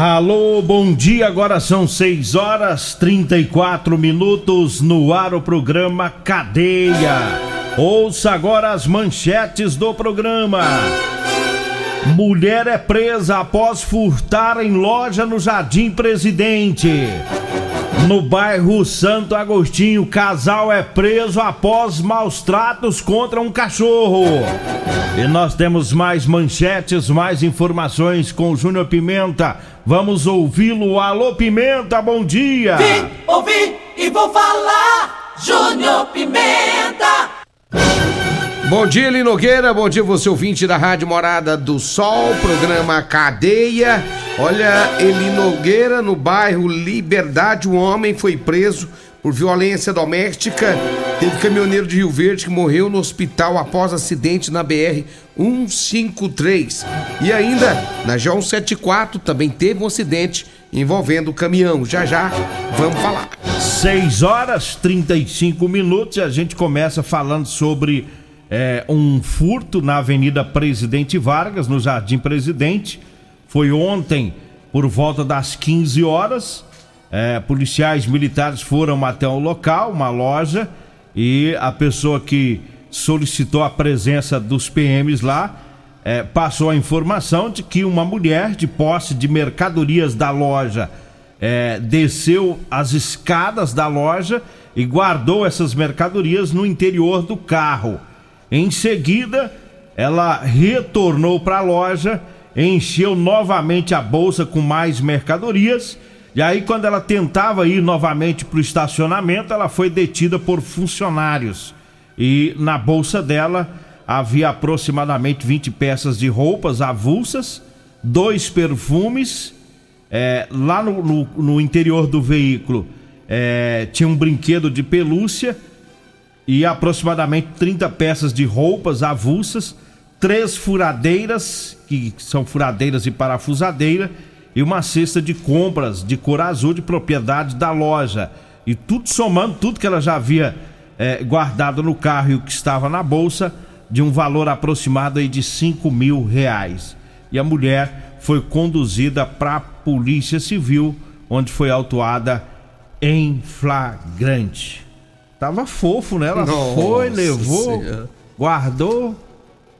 Alô, bom dia. Agora são 6 horas 34 minutos no ar o programa Cadeia. Ouça agora as manchetes do programa. Mulher é presa após furtar em loja no Jardim Presidente. No bairro Santo Agostinho, casal é preso após maus tratos contra um cachorro. E nós temos mais manchetes, mais informações com Júnior Pimenta. Vamos ouvi-lo. Alô, Pimenta, bom dia! Vim, ouvi e vou falar, Júnior Pimenta! Bom dia, Linogueira. Bom dia, você ouvinte da Rádio Morada do Sol, programa Cadeia. Olha, Eli Nogueira, no bairro Liberdade, um homem foi preso por violência doméstica. Teve caminhoneiro de Rio Verde que morreu no hospital após acidente na BR 153. E ainda, na João 74 também teve um acidente envolvendo o caminhão. Já já vamos falar. 6 horas 35 minutos e a gente começa falando sobre é, um furto na Avenida Presidente Vargas, no Jardim Presidente. Foi ontem, por volta das 15 horas. É, policiais militares foram até o local, uma loja, e a pessoa que solicitou a presença dos PMs lá é, passou a informação de que uma mulher de posse de mercadorias da loja é, desceu as escadas da loja e guardou essas mercadorias no interior do carro. Em seguida, ela retornou para a loja, encheu novamente a bolsa com mais mercadorias. E aí, quando ela tentava ir novamente para o estacionamento, ela foi detida por funcionários. E na bolsa dela havia aproximadamente 20 peças de roupas avulsas, dois perfumes. É, lá no, no, no, interior do veículo é, tinha um brinquedo de pelúcia e aproximadamente 30 peças de roupas avulsas, três furadeiras, que são furadeiras e parafusadeira, e uma cesta de compras de cor azul de propriedade da loja. E tudo somando, tudo que ela já havia é, guardado no carro e o que estava na bolsa, de um valor aproximado aí de 5 mil reais. E a mulher foi conduzida para a Polícia Civil, onde foi autuada em flagrante. Tava fofo, né? Ela Nossa foi, levou, senhora. guardou,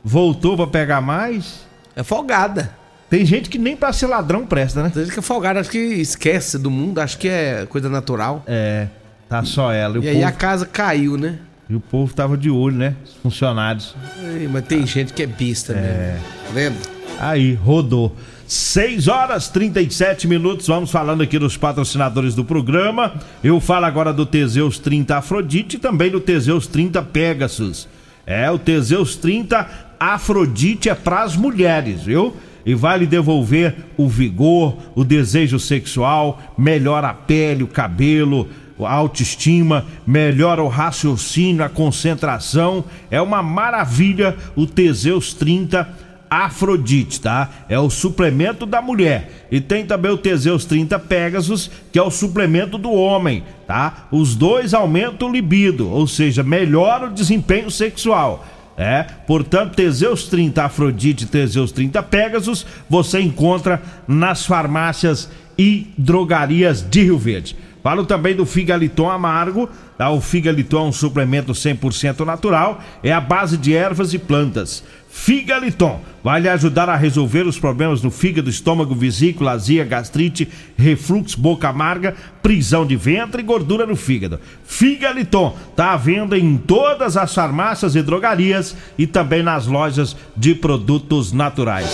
voltou para pegar mais. É folgada. Tem gente que nem pra ser ladrão presta, né? Tem gente que é folgada, acho que esquece do mundo, acho que é coisa natural. É, tá só ela. E, e aí povo... a casa caiu, né? E o povo tava de olho, né? Os funcionários. Ei, mas tem gente que é bista é. mesmo. Tá vendo? Aí, rodou. 6 horas 37 minutos. Vamos falando aqui dos patrocinadores do programa. Eu falo agora do Teseus 30 Afrodite e também do Teseus 30 Pegasus. É, o Teseus 30 Afrodite é para as mulheres, viu? E vai lhe devolver o vigor, o desejo sexual, melhora a pele, o cabelo, a autoestima, melhora o raciocínio, a concentração. É uma maravilha o Teseus 30 Afrodite Afrodite, tá? É o suplemento da mulher. E tem também o Teseus 30 Pegasus, que é o suplemento do homem, tá? Os dois aumentam o libido, ou seja, melhora o desempenho sexual. É, portanto, Teseus 30 Afrodite e Teseus 30 Pegasus você encontra nas farmácias e drogarias de Rio Verde. Falo também do Figaliton Amargo, tá? O Figaliton é um suplemento 100% natural, é a base de ervas e plantas Figaliton vai lhe ajudar a resolver os problemas no fígado, estômago, vesícula, azia, gastrite, refluxo, boca amarga, prisão de ventre e gordura no fígado. Figaliton está à venda em todas as farmácias e drogarias e também nas lojas de produtos naturais.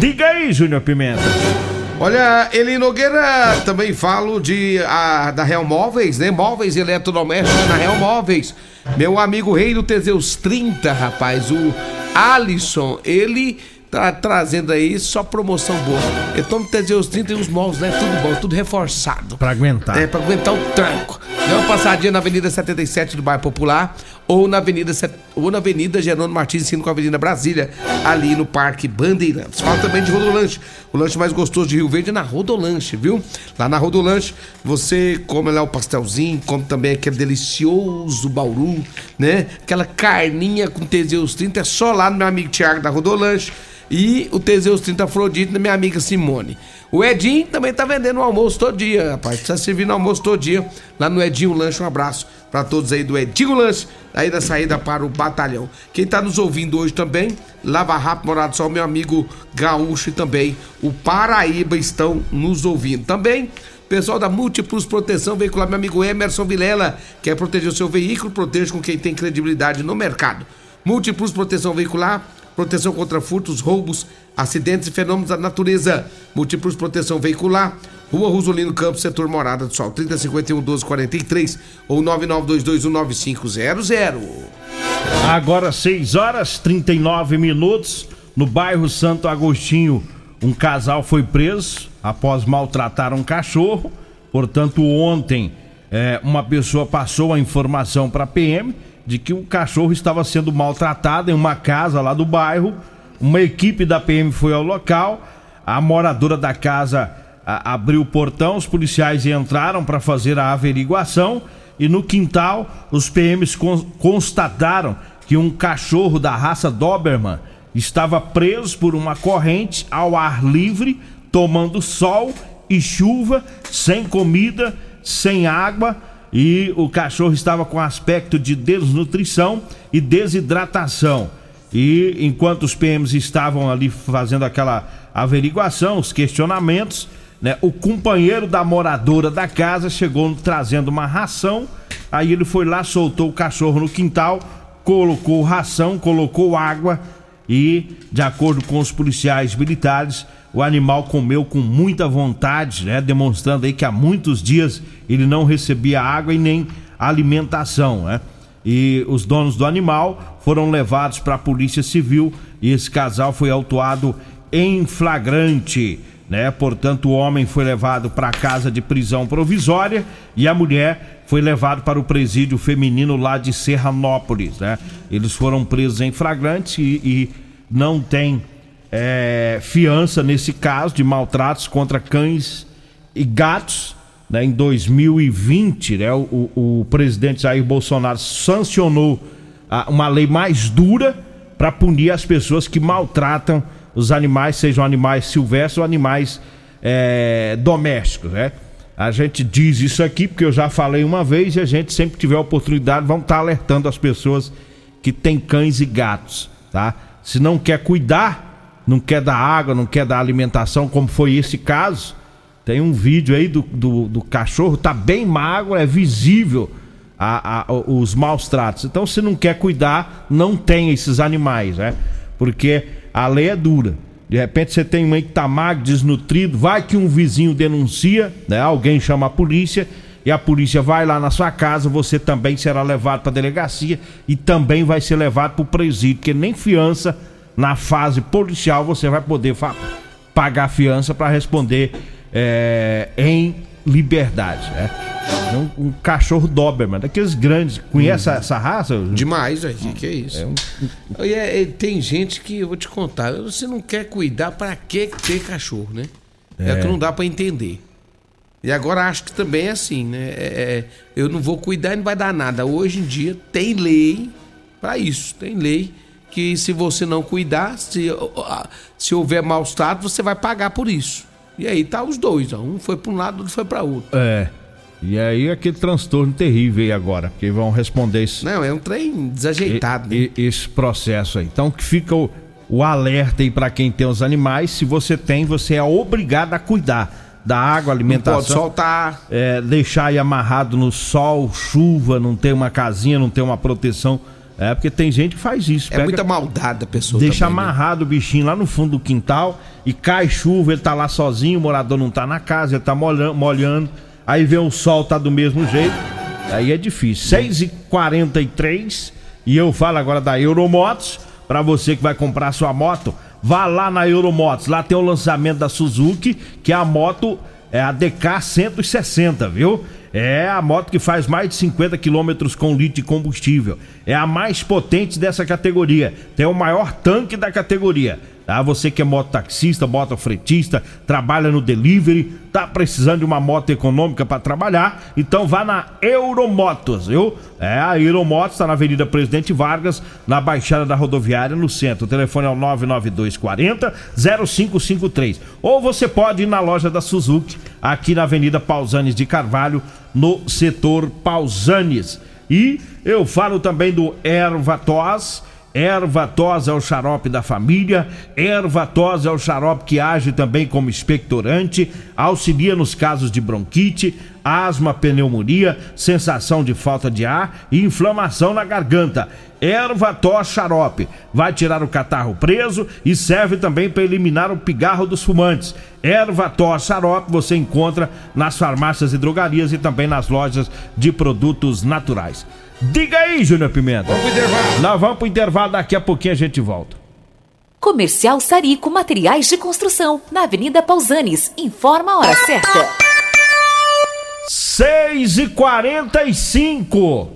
Diga aí, Júnior Pimenta. Olha, Eli Nogueira, também falo de a, da Real Móveis, né? Móveis eletrodomésticos na Real Móveis. Meu amigo Rei do Teseus 30, rapaz, o Alisson, ele tá trazendo aí só promoção boa. Então no Teseus 30 e os móveis, né? Tudo bom, tudo reforçado. Pra aguentar. É, pra aguentar o tranco. Dá uma passadinha na Avenida 77 do Bairro Popular ou na Avenida, ou na Avenida Gerônimo Martins, sino com a Avenida Brasília, ali no Parque Bandeirantes. Fala também de Rodolanche, o lanche mais gostoso de Rio Verde é na Rodolanche, viu? Lá na Rodolanche, você come lá o pastelzinho, come também aquele delicioso bauru, né? Aquela carninha com Teseus 30, é só lá no meu amigo Thiago da Rodolanche e o Teseus 30 Afrodite da minha amiga Simone. O Edinho também tá vendendo o almoço todo dia, rapaz. Servir no almoço todo dia lá no Edinho Lanche. Um abraço para todos aí do Edinho Lanche, aí da saída para o batalhão. Quem tá nos ouvindo hoje também, Lava Rápido Morado Sol, meu amigo Gaúcho e também o Paraíba estão nos ouvindo. Também Pessoal da Múltiplos Proteção Veicular, meu amigo Emerson Vilela, quer proteger o seu veículo, proteja com quem tem credibilidade no mercado. Múltiplos Proteção Veicular, proteção contra furtos, roubos, acidentes e fenômenos da natureza. Múltiplos proteção veicular. Rua Rosolino Campos, setor Morada do Sol, 3051 1243 ou 99221950. Agora 6 horas 39 minutos no bairro Santo Agostinho. Um casal foi preso após maltratar um cachorro. Portanto, ontem é, uma pessoa passou a informação para a PM de que um cachorro estava sendo maltratado em uma casa lá do bairro. Uma equipe da PM foi ao local. A moradora da casa a, abriu o portão, os policiais entraram para fazer a averiguação e no quintal os PMs con constataram que um cachorro da raça Doberman estava preso por uma corrente ao ar livre, tomando sol e chuva, sem comida, sem água e o cachorro estava com aspecto de desnutrição e desidratação. E enquanto os PMs estavam ali fazendo aquela averiguação, os questionamentos, né, o companheiro da moradora da casa chegou trazendo uma ração. Aí ele foi lá, soltou o cachorro no quintal, colocou ração, colocou água e, de acordo com os policiais militares, o animal comeu com muita vontade, né? Demonstrando aí que há muitos dias ele não recebia água e nem alimentação, né? E os donos do animal foram levados para a Polícia Civil e esse casal foi autuado em flagrante, né? Portanto, o homem foi levado para a casa de prisão provisória e a mulher foi levado para o presídio feminino lá de Serranópolis, né? Eles foram presos em flagrante e, e não tem é, fiança nesse caso de maltratos contra cães e gatos. Né, em 2020, né, o, o presidente Jair Bolsonaro sancionou a, uma lei mais dura para punir as pessoas que maltratam os animais, sejam animais silvestres ou animais é, domésticos. Né? A gente diz isso aqui porque eu já falei uma vez e a gente sempre tiver oportunidade vamos estar tá alertando as pessoas que têm cães e gatos, tá? Se não quer cuidar, não quer dar água, não quer dar alimentação, como foi esse caso. Tem um vídeo aí do, do, do cachorro, tá bem magro, é visível a, a, os maus tratos. Então, se não quer cuidar, não tem esses animais, né? Porque a lei é dura. De repente você tem um aí que tá magro, desnutrido, vai que um vizinho denuncia, né? Alguém chama a polícia e a polícia vai lá na sua casa, você também será levado para delegacia e também vai ser levado para o presídio, porque nem fiança na fase policial você vai poder pagar fiança para responder é, em liberdade, né? Um, um, cachorro Doberman, daqueles grandes. Conhece hum. essa raça? Demais, velho. Que, é isso? É um... é, é, tem gente que, eu vou te contar, você não quer cuidar, para que ter cachorro, né? É, é que não dá para entender. E agora acho que também é assim, né? É, é, eu não vou cuidar e não vai dar nada. Hoje em dia tem lei para isso, tem lei que se você não cuidar, se, se houver maus tratos, você vai pagar por isso. E aí tá os dois, ó. um foi para um lado, outro foi para outro. É. E aí aquele transtorno terrível aí agora, que vão responder isso. Não, é um trem desajeitado. E, né? Esse processo aí. Então que fica o, o alerta aí para quem tem os animais. Se você tem, você é obrigado a cuidar da água, alimentação. Não pode soltar. É, deixar aí amarrado no sol, chuva, não tem uma casinha, não tem uma proteção. É, porque tem gente que faz isso. É muita maldade da pessoa. Deixa também, né? amarrado né? o bichinho lá no fundo do quintal e cai chuva, ele tá lá sozinho, o morador não tá na casa, ele tá molhando, molhando aí vem o sol, tá do mesmo jeito. Aí é difícil. 6h43 e eu falo agora da Euromotos. Para você que vai comprar sua moto, vá lá na Euromotos. Lá tem o lançamento da Suzuki, que é a moto é a DK 160, viu? É a moto que faz mais de 50 quilômetros com litro de combustível. É a mais potente dessa categoria. Tem o maior tanque da categoria. Ah, você que é mototaxista, motofretista, trabalha no delivery, tá precisando de uma moto econômica para trabalhar, então vá na Euromotos, viu? É, a Euromotos está na Avenida Presidente Vargas, na Baixada da Rodoviária, no centro. O telefone é o 99240 0553. Ou você pode ir na loja da Suzuki, aqui na Avenida Pausanes de Carvalho, no setor Pausanes. E eu falo também do Erva Tos Erva tos é o xarope da família. Erva tos é o xarope que age também como expectorante, auxilia nos casos de bronquite, asma, pneumonia, sensação de falta de ar e inflamação na garganta. Erva tos xarope vai tirar o catarro preso e serve também para eliminar o pigarro dos fumantes. Erva tos xarope você encontra nas farmácias e drogarias e também nas lojas de produtos naturais. Diga aí, Júnior Pimenta. Vamos pro intervalo. Nós vamos pro intervalo, daqui a pouquinho a gente volta. Comercial Sarico Materiais de Construção, na Avenida Pausanes. Informa a hora certa. 6 e 45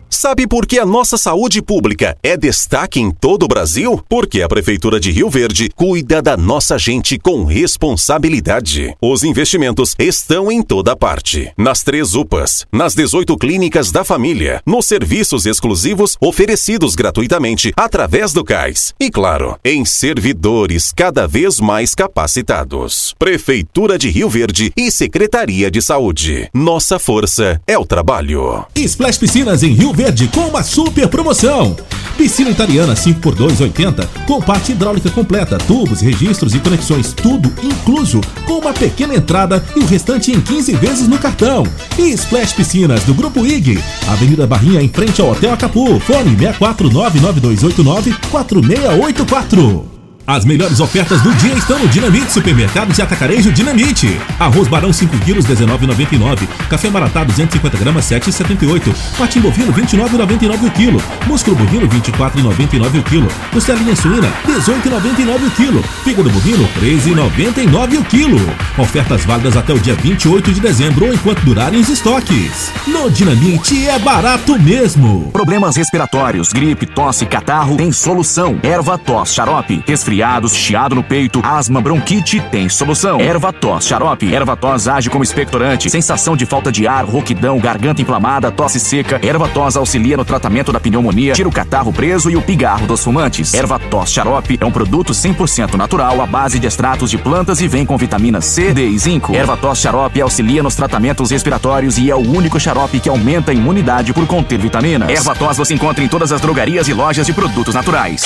Sabe por que a nossa saúde pública é destaque em todo o Brasil? Porque a Prefeitura de Rio Verde cuida da nossa gente com responsabilidade. Os investimentos estão em toda parte. Nas três UPAs, nas 18 clínicas da família, nos serviços exclusivos oferecidos gratuitamente através do CAIS. E claro, em servidores cada vez mais capacitados. Prefeitura de Rio Verde e Secretaria de Saúde. Nossa força é o trabalho. Splash Piscinas em Rio Verde Verde com uma super promoção. Piscina italiana 5x2 80 com parte hidráulica completa, tubos, registros e conexões, tudo incluso, com uma pequena entrada e o restante em 15 vezes no cartão. E Splash Piscinas do Grupo IG, Avenida Barrinha em frente ao Hotel Acapu, fone 6499289 4684. As melhores ofertas do dia estão no Dinamite Supermercados e Atacarejo Dinamite. Arroz Barão 5 quilos 19,99. Café Maratá 250 gramas 7,78. Patim bovino 29,99 o quilo. Músculo bovino 24,99 o quilo. Costelinha suína 18,99 o quilo. Fígado bovino 13,99 o quilo. Ofertas válidas até o dia 28 de dezembro ou enquanto durarem os estoques. No Dinamite é barato mesmo. Problemas respiratórios, gripe, tosse, catarro tem solução. Erva tos, xarope, resfriado resfriados, chiado no peito, asma, bronquite, tem solução. Erva tos, xarope. Erva tos age como expectorante, sensação de falta de ar, rouquidão, garganta inflamada, tosse seca. Erva tos auxilia no tratamento da pneumonia, tira o catarro preso e o pigarro dos fumantes. Erva tos xarope é um produto 100% natural à base de extratos de plantas e vem com vitamina C, D e zinco. Erva tos xarope auxilia nos tratamentos respiratórios e é o único xarope que aumenta a imunidade por conter vitaminas. Erva tos você encontra em todas as drogarias e lojas de produtos naturais.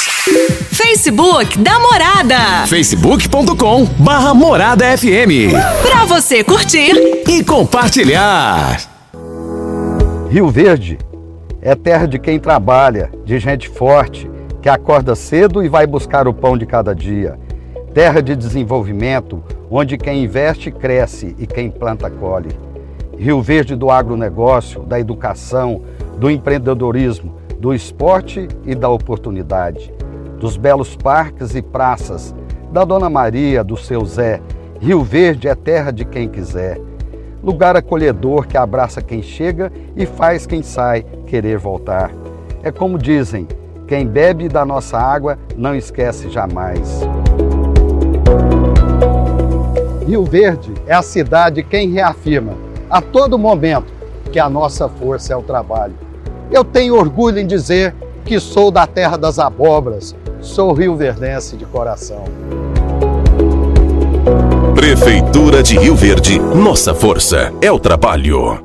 Facebook da Morada. facebook.com barra Morada FM. Pra você curtir e compartilhar. Rio Verde é terra de quem trabalha, de gente forte, que acorda cedo e vai buscar o pão de cada dia. Terra de desenvolvimento, onde quem investe cresce e quem planta colhe. Rio Verde do agronegócio, da educação, do empreendedorismo, do esporte e da oportunidade, dos belos parques e praças, da Dona Maria, do seu Zé. Rio Verde é terra de quem quiser. Lugar acolhedor que abraça quem chega e faz quem sai querer voltar. É como dizem: quem bebe da nossa água não esquece jamais. Rio Verde é a cidade quem reafirma a todo momento que a nossa força é o trabalho. Eu tenho orgulho em dizer que sou da terra das abobras, sou rio-verdense de coração. Prefeitura de Rio Verde, nossa força é o trabalho.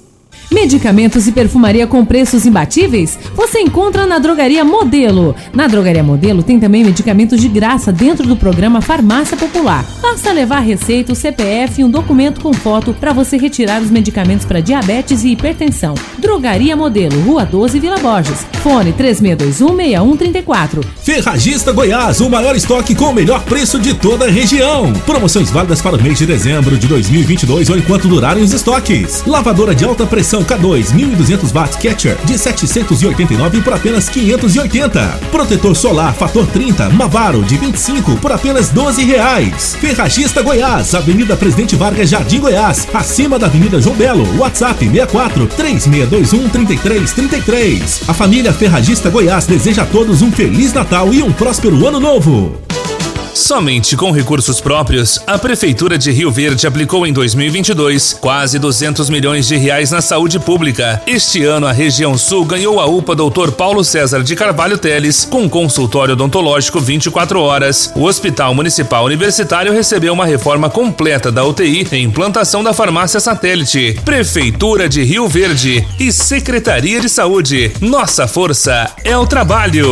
Medicamentos e perfumaria com preços imbatíveis? Você encontra na Drogaria Modelo. Na Drogaria Modelo tem também medicamentos de graça dentro do programa Farmácia Popular. Basta levar receita, o CPF e um documento com foto para você retirar os medicamentos para diabetes e hipertensão. Drogaria Modelo, Rua 12, Vila Borges. Fone 36216134. Ferragista Goiás, o maior estoque com o melhor preço de toda a região. Promoções válidas para o mês de dezembro de 2022 ou enquanto durarem os estoques. Lavadora de alta pressão K2 1200 watts Catcher de 789 por apenas 580. Protetor solar fator 30 Mavaro de 25 por apenas 12 reais. Ferragista Goiás, Avenida Presidente Vargas, Jardim Goiás, acima da Avenida João Belo. WhatsApp 64 3621 3333. A família Ferragista Goiás deseja a todos um feliz Natal e um próspero ano novo. Somente com recursos próprios, a Prefeitura de Rio Verde aplicou em 2022 quase 200 milhões de reais na saúde pública. Este ano, a região sul ganhou a UPA Dr. Paulo César de Carvalho Teles, com consultório odontológico 24 horas. O Hospital Municipal Universitário recebeu uma reforma completa da UTI e implantação da farmácia satélite. Prefeitura de Rio Verde e Secretaria de Saúde. Nossa força é o trabalho.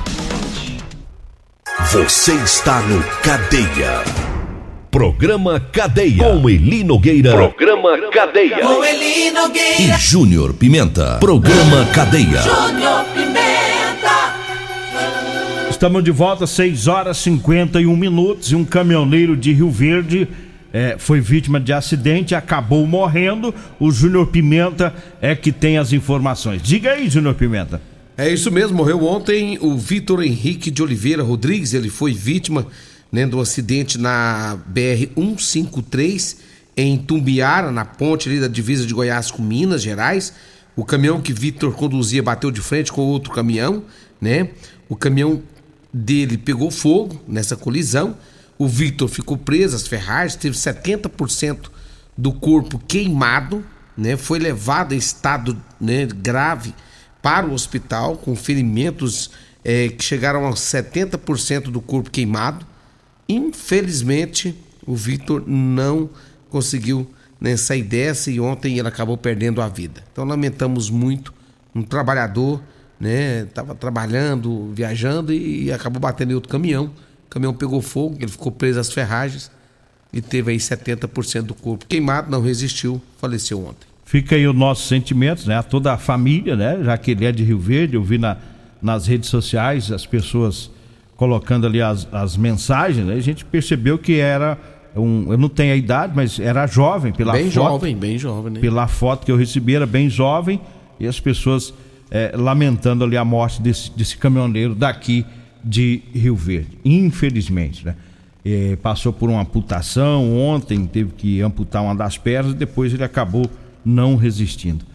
Você está no Cadeia. Programa Cadeia. Com Eli Nogueira. Programa Cadeia. Com Eli Nogueira. E Júnior Pimenta. Programa Cadeia. Júnior Pimenta. Estamos de volta, 6 horas e 51 minutos. E um caminhoneiro de Rio Verde é, foi vítima de acidente, acabou morrendo. O Júnior Pimenta é que tem as informações. Diga aí, Júnior Pimenta. É isso mesmo, morreu ontem o Vitor Henrique de Oliveira Rodrigues, ele foi vítima né, do acidente na BR-153 em Tumbiara, na ponte ali da divisa de Goiás com Minas Gerais. O caminhão que Vitor conduzia bateu de frente com outro caminhão, né? O caminhão dele pegou fogo nessa colisão. O Vitor ficou preso às ferragens, teve 70% do corpo queimado, né? Foi levado em estado né, grave para o hospital com ferimentos é, que chegaram a 70% do corpo queimado. Infelizmente, o Vitor não conseguiu né, sair dessa e ontem ele acabou perdendo a vida. Então lamentamos muito um trabalhador, né, estava trabalhando, viajando e, e acabou batendo em outro caminhão. O caminhão pegou fogo, ele ficou preso às ferragens e teve aí 70% do corpo queimado, não resistiu, faleceu ontem. Fica aí os nossos sentimentos, né? A toda a família, né? Já que ele é de Rio Verde, eu vi na, nas redes sociais as pessoas colocando ali as, as mensagens, né? a gente percebeu que era um, eu não tenho a idade, mas era jovem pela bem foto. jovem, bem jovem, né? Pela foto que eu recebi, era bem jovem. E as pessoas é, lamentando ali a morte desse, desse caminhoneiro daqui de Rio Verde. Infelizmente, né? É, passou por uma amputação ontem, teve que amputar uma das pernas, depois ele acabou não resistindo.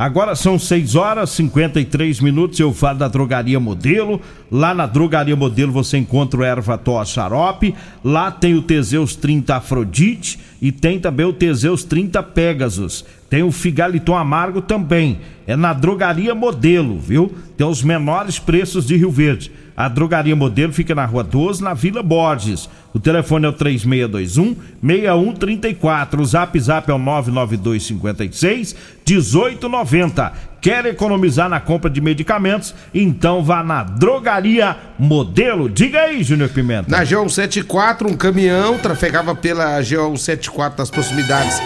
Agora são 6 horas e 53 minutos. Eu falo da Drogaria Modelo. Lá na Drogaria Modelo você encontra o erva tos xarope. Lá tem o Teseus 30 Afrodite e tem também o Teseus 30 Pegasus. Tem o Figaliton Amargo também. É na Drogaria Modelo, viu? Tem os menores preços de Rio Verde. A Drogaria Modelo fica na Rua 12, na Vila Borges. O telefone é o 3621 6134. O Zap Zap é o 99256 1890. Quer economizar na compra de medicamentos? Então vá na Drogaria Modelo. Diga aí, Júnior Pimenta. Na G174, um caminhão trafegava pela G174 nas proximidades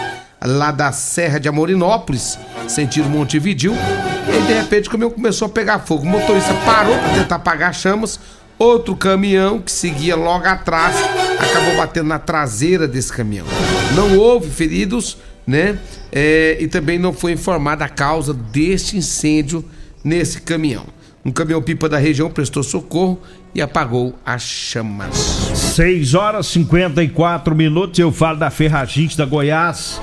lá da Serra de Amorinópolis, sentido Montevidil. E de repente, o caminhão começou a pegar fogo. O motorista parou para tentar apagar chamas. Outro caminhão que seguia logo atrás acabou batendo na traseira desse caminhão. Não houve feridos, né? É, e também não foi informada a causa deste incêndio nesse caminhão. Um caminhão pipa da região prestou socorro e apagou as chamas. 6 horas e 54 minutos. Eu falo da Ferragista Goiás.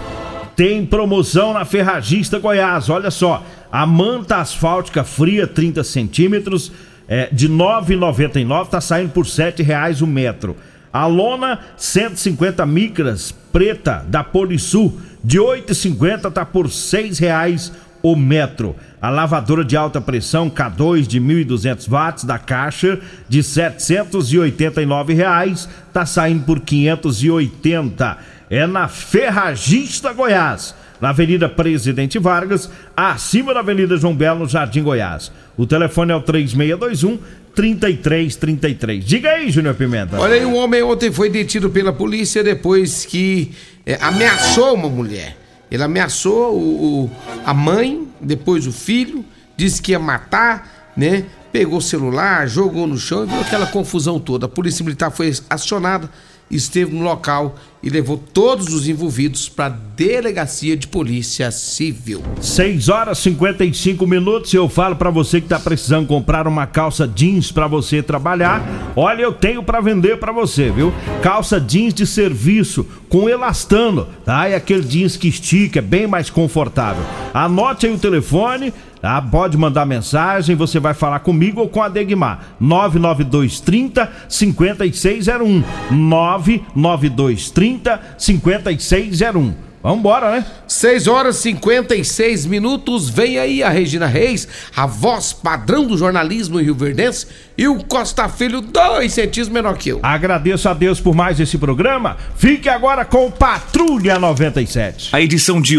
Tem promoção na Ferragista Goiás. Olha só, a manta asfáltica fria 30 centímetros é, de 9,99 tá saindo por R$ reais o metro. A lona 150 micras preta da Polisul de 8,50 tá por R$ reais o metro. A lavadora de alta pressão K2 de 1.200 watts da Caixa de 789 reais tá saindo por 580. É na Ferragista Goiás, na Avenida Presidente Vargas, acima da Avenida João Belo, no Jardim Goiás. O telefone é o 3621 3333. Diga aí, Júnior Pimenta. Olha aí, um homem ontem foi detido pela polícia depois que é, ameaçou uma mulher. Ele ameaçou o, o, a mãe, depois o filho, disse que ia matar, né? Pegou o celular, jogou no chão e viu aquela confusão toda. A polícia militar foi acionada esteve no local e levou todos os envolvidos para a delegacia de polícia civil. 6 horas e 55 minutos. Eu falo para você que está precisando comprar uma calça jeans para você trabalhar. Olha, eu tenho para vender para você, viu? Calça jeans de serviço com elastano, tá? E aquele jeans que estica, é bem mais confortável. Anote aí o telefone Tá? Pode mandar mensagem, você vai falar comigo ou com a Degmar. 99230 5601. 99230 5601. Vambora, né? 6 horas e 56 minutos. Vem aí a Regina Reis, a voz padrão do jornalismo Rio Verdense, e o Costa Filho, dois centímetros menor que eu. Agradeço a Deus por mais esse programa. Fique agora com Patrulha 97. A edição de